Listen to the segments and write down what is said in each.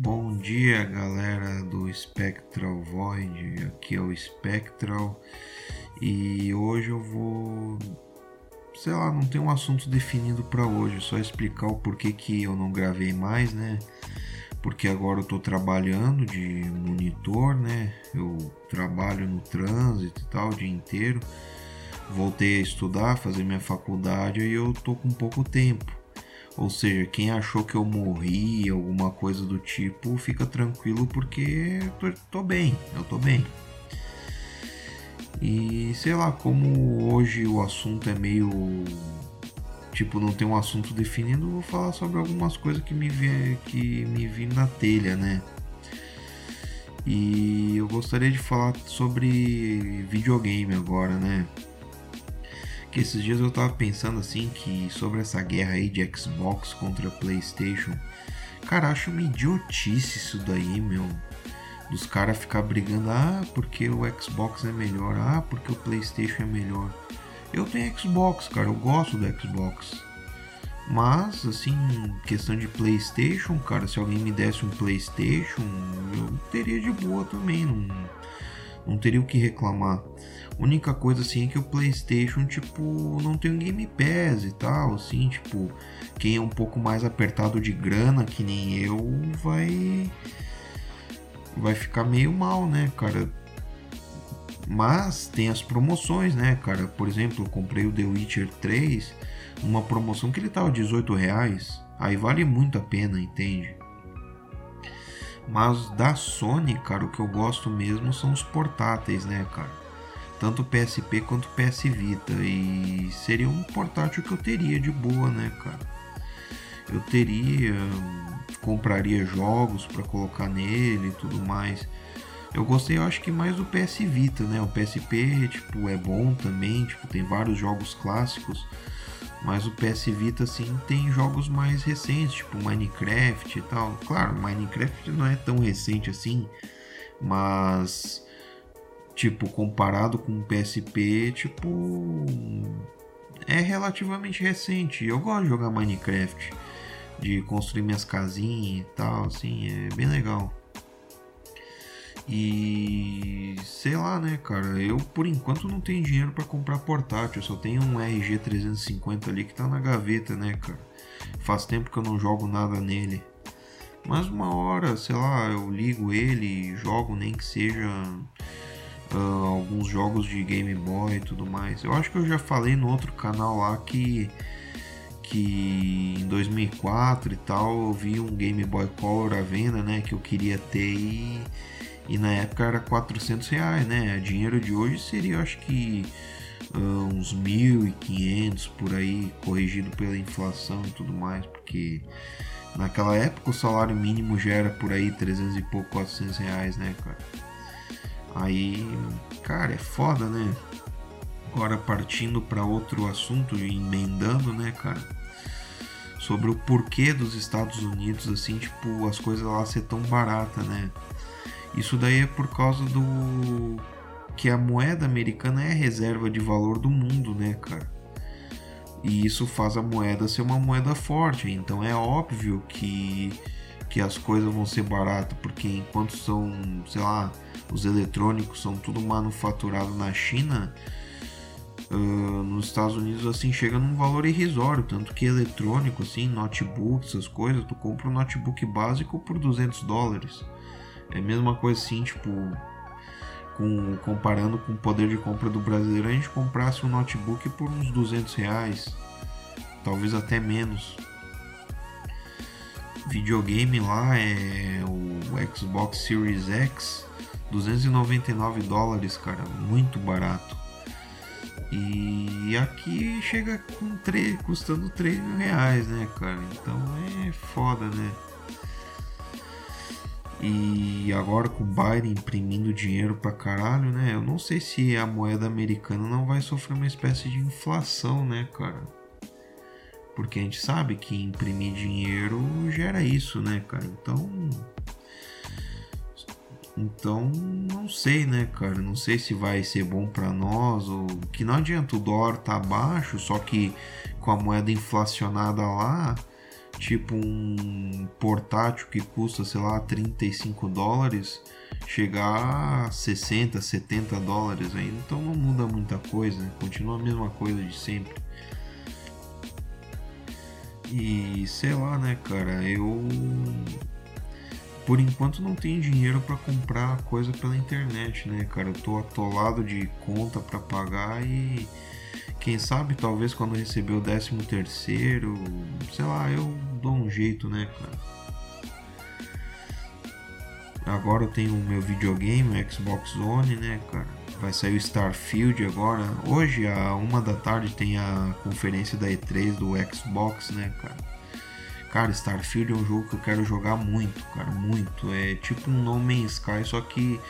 Bom dia, galera do Spectral Void. Aqui é o Spectral e hoje eu vou, sei lá, não tem um assunto definido para hoje, só explicar o porquê que eu não gravei mais, né? Porque agora eu tô trabalhando de monitor, né? Eu trabalho no trânsito e tal o dia inteiro. Voltei a estudar, fazer minha faculdade e eu tô com pouco tempo. Ou seja, quem achou que eu morri, alguma coisa do tipo, fica tranquilo porque tô, tô bem, eu tô bem. E sei lá, como hoje o assunto é meio. Tipo, não tem um assunto definido, vou falar sobre algumas coisas que me vi, que me vi na telha, né? E eu gostaria de falar sobre videogame agora, né? Que esses dias eu tava pensando assim que sobre essa guerra aí de Xbox contra PlayStation. Cara, acho uma idiotice isso daí, meu. Dos caras ficar brigando, ah, porque o Xbox é melhor, ah, porque o PlayStation é melhor. Eu tenho Xbox, cara, eu gosto do Xbox. Mas, assim, questão de PlayStation, cara, se alguém me desse um PlayStation, eu teria de boa também, não, não teria o que reclamar. Única coisa assim é que o PlayStation, tipo, não tem um Game Pass e tal, assim, tipo, quem é um pouco mais apertado de grana, que nem eu, vai vai ficar meio mal, né, cara? Mas tem as promoções, né, cara? Por exemplo, eu comprei o The Witcher 3, uma promoção que ele tava 18 reais, aí vale muito a pena, entende? Mas da Sony, cara, o que eu gosto mesmo são os portáteis, né, cara? tanto PSP quanto PS Vita e seria um portátil que eu teria de boa, né, cara? Eu teria, compraria jogos para colocar nele e tudo mais. Eu gostei, eu acho que mais do PS Vita, né? O PSP, tipo, é bom também, tipo, tem vários jogos clássicos, mas o PS Vita assim tem jogos mais recentes, tipo Minecraft e tal. Claro, Minecraft não é tão recente assim, mas tipo, comparado com o PSP, tipo, é relativamente recente. Eu gosto de jogar Minecraft, de construir minhas casinhas e tal, assim, é bem legal. E sei lá, né, cara, eu por enquanto não tenho dinheiro para comprar portátil, eu só tenho um RG 350 ali que tá na gaveta, né, cara. Faz tempo que eu não jogo nada nele. Mas uma hora, sei lá, eu ligo ele e jogo nem que seja uh, alguns jogos de Game Boy e tudo mais. Eu acho que eu já falei no outro canal lá que que em 2004 e tal eu vi um Game Boy Color à venda, né, que eu queria ter e, e na época era 400 reais, né, dinheiro de hoje seria acho que uh, uns 1.500 por aí, corrigido pela inflação e tudo mais, porque naquela época o salário mínimo já era por aí 300 e pouco, 400 reais, né, cara. Aí, cara, é foda, né? Agora partindo para outro assunto e emendando, né, cara? Sobre o porquê dos Estados Unidos, assim, tipo, as coisas lá ser tão barata, né? Isso daí é por causa do que a moeda americana é a reserva de valor do mundo, né, cara? E isso faz a moeda ser uma moeda forte. Então é óbvio que que as coisas vão ser baratas, porque enquanto são, sei lá, os eletrônicos são tudo manufaturado na China, uh, nos Estados Unidos assim chega num valor irrisório, tanto que eletrônico, assim, notebook, essas coisas, tu compra um notebook básico por 200 dólares. É a mesma coisa assim, tipo, com, comparando com o poder de compra do brasileiro, a gente comprasse um notebook por uns 200 reais, talvez até menos videogame lá é o Xbox Series X, 299 dólares, cara, muito barato. E aqui chega com 3, custando 3 mil reais, né, cara? Então é foda, né? E agora com o Biden imprimindo dinheiro pra caralho, né? Eu não sei se a moeda americana não vai sofrer uma espécie de inflação, né, cara? Porque a gente sabe que imprimir dinheiro gera isso, né, cara? Então. Então, não sei, né, cara? Não sei se vai ser bom para nós ou que não adianta o dólar tá baixo, só que com a moeda inflacionada lá, tipo um portátil que custa, sei lá, 35 dólares, chegar a 60, 70 dólares ainda. Então não muda muita coisa, continua a mesma coisa de sempre. E sei lá, né, cara, eu por enquanto não tenho dinheiro para comprar coisa pela internet, né, cara? Eu tô atolado de conta para pagar e quem sabe talvez quando receber o 13 terceiro, sei lá, eu dou um jeito, né, cara? Agora eu tenho o meu videogame, o Xbox One, né, cara? Vai sair o Starfield agora. Hoje, a uma da tarde, tem a conferência da E3 do Xbox, né, cara? Cara, Starfield é um jogo que eu quero jogar muito, cara, muito. É tipo um No Man's Sky, só que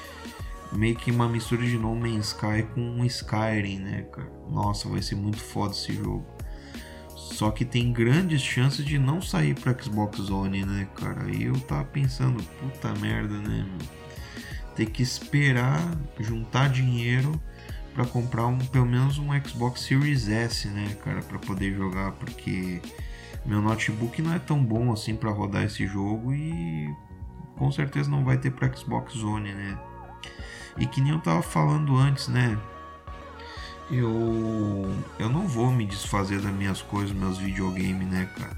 meio que uma mistura de No Man's Sky com um Skyrim, né, cara? Nossa, vai ser muito foda esse jogo. Só que tem grandes chances de não sair para Xbox One, né, cara? E eu tava pensando, puta merda, né? Ter que esperar juntar dinheiro para comprar um, pelo menos um Xbox Series S, né, cara, para poder jogar, porque meu notebook não é tão bom assim para rodar esse jogo e com certeza não vai ter para Xbox One, né? E que nem eu tava falando antes, né? Eu eu não vou me desfazer das minhas coisas, meus videogames, né, cara?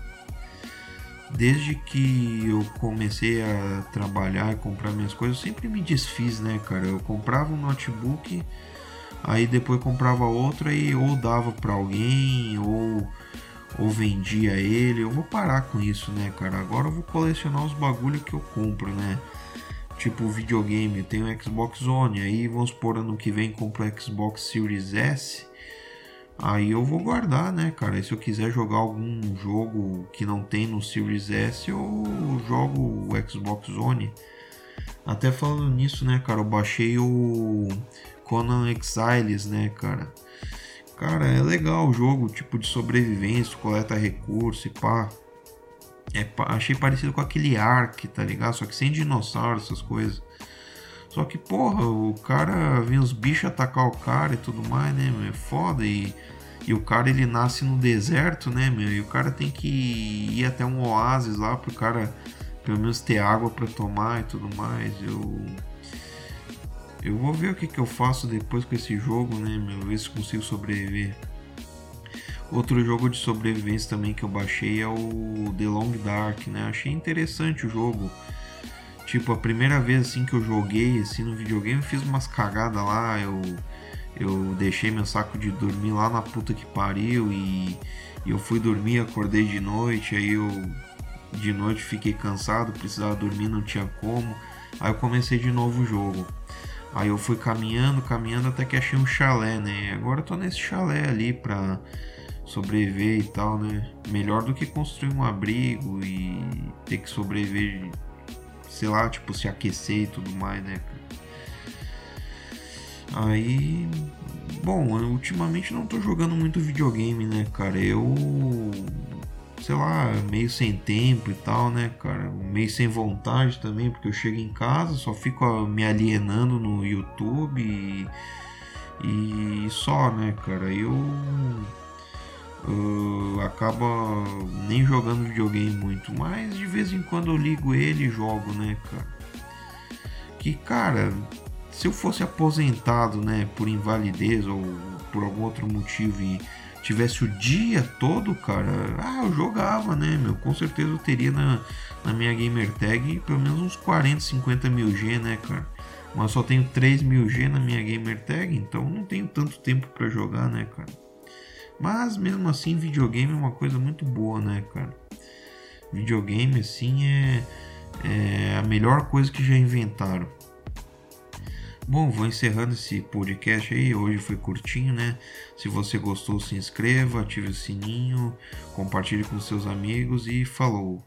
Desde que eu comecei a trabalhar e comprar minhas coisas, eu sempre me desfiz, né, cara? Eu comprava um notebook, aí depois comprava outro e ou dava para alguém ou ou vendia ele. Eu vou parar com isso, né, cara? Agora eu vou colecionar os bagulho que eu compro, né? Tipo videogame, tem o Xbox One, aí vamos supor ano que vem compro o Xbox Series S. Aí eu vou guardar, né, cara? E se eu quiser jogar algum jogo que não tem no Series S, eu jogo o Xbox One. Até falando nisso, né, cara, eu baixei o Conan Exiles, né, cara? Cara, é legal o jogo, tipo de sobrevivência, coleta recurso e pá. É, achei parecido com aquele Ark, tá ligado? Só que sem dinossauro, essas coisas. Só que, porra, o cara vem os bichos atacar o cara e tudo mais, né, meu? É foda. E, e o cara ele nasce no deserto, né, meu? E o cara tem que ir até um oásis lá pro cara pelo menos ter água para tomar e tudo mais. Eu eu vou ver o que, que eu faço depois com esse jogo, né, meu? Ver se consigo sobreviver. Outro jogo de sobrevivência também que eu baixei é o The Long Dark, né? Achei interessante o jogo. Tipo, a primeira vez assim que eu joguei assim no videogame, eu fiz umas cagadas lá, eu eu deixei meu saco de dormir lá na puta que pariu e, e eu fui dormir, acordei de noite, aí eu de noite fiquei cansado, precisava dormir, não tinha como. Aí eu comecei de novo o jogo. Aí eu fui caminhando, caminhando até que achei um chalé, né? Agora eu tô nesse chalé ali pra sobreviver e tal, né? Melhor do que construir um abrigo e ter que sobreviver, sei lá, tipo, se aquecer e tudo mais, né? Aí, bom, ultimamente não tô jogando muito videogame, né, cara? Eu sei lá, meio sem tempo e tal, né, cara? Meio sem vontade também, porque eu chego em casa, só fico me alienando no YouTube e, e só, né, cara? Eu, eu acaba nem jogando videogame muito, mas de vez em quando eu ligo ele e jogo, né, cara? Que, cara, se eu fosse aposentado, né, por invalidez ou por algum outro motivo e tivesse o dia todo, cara, ah, eu jogava, né, meu? Com certeza eu teria na, na minha gamer tag pelo menos uns 40, 50 mil G, né, cara? Mas só tenho 3 mil G na minha gamer tag, então não tenho tanto tempo para jogar, né, cara? Mas mesmo assim, videogame é uma coisa muito boa, né, cara? Videogame, assim, é, é a melhor coisa que já inventaram. Bom, vou encerrando esse podcast aí. Hoje foi curtinho, né? Se você gostou, se inscreva, ative o sininho, compartilhe com seus amigos e falou!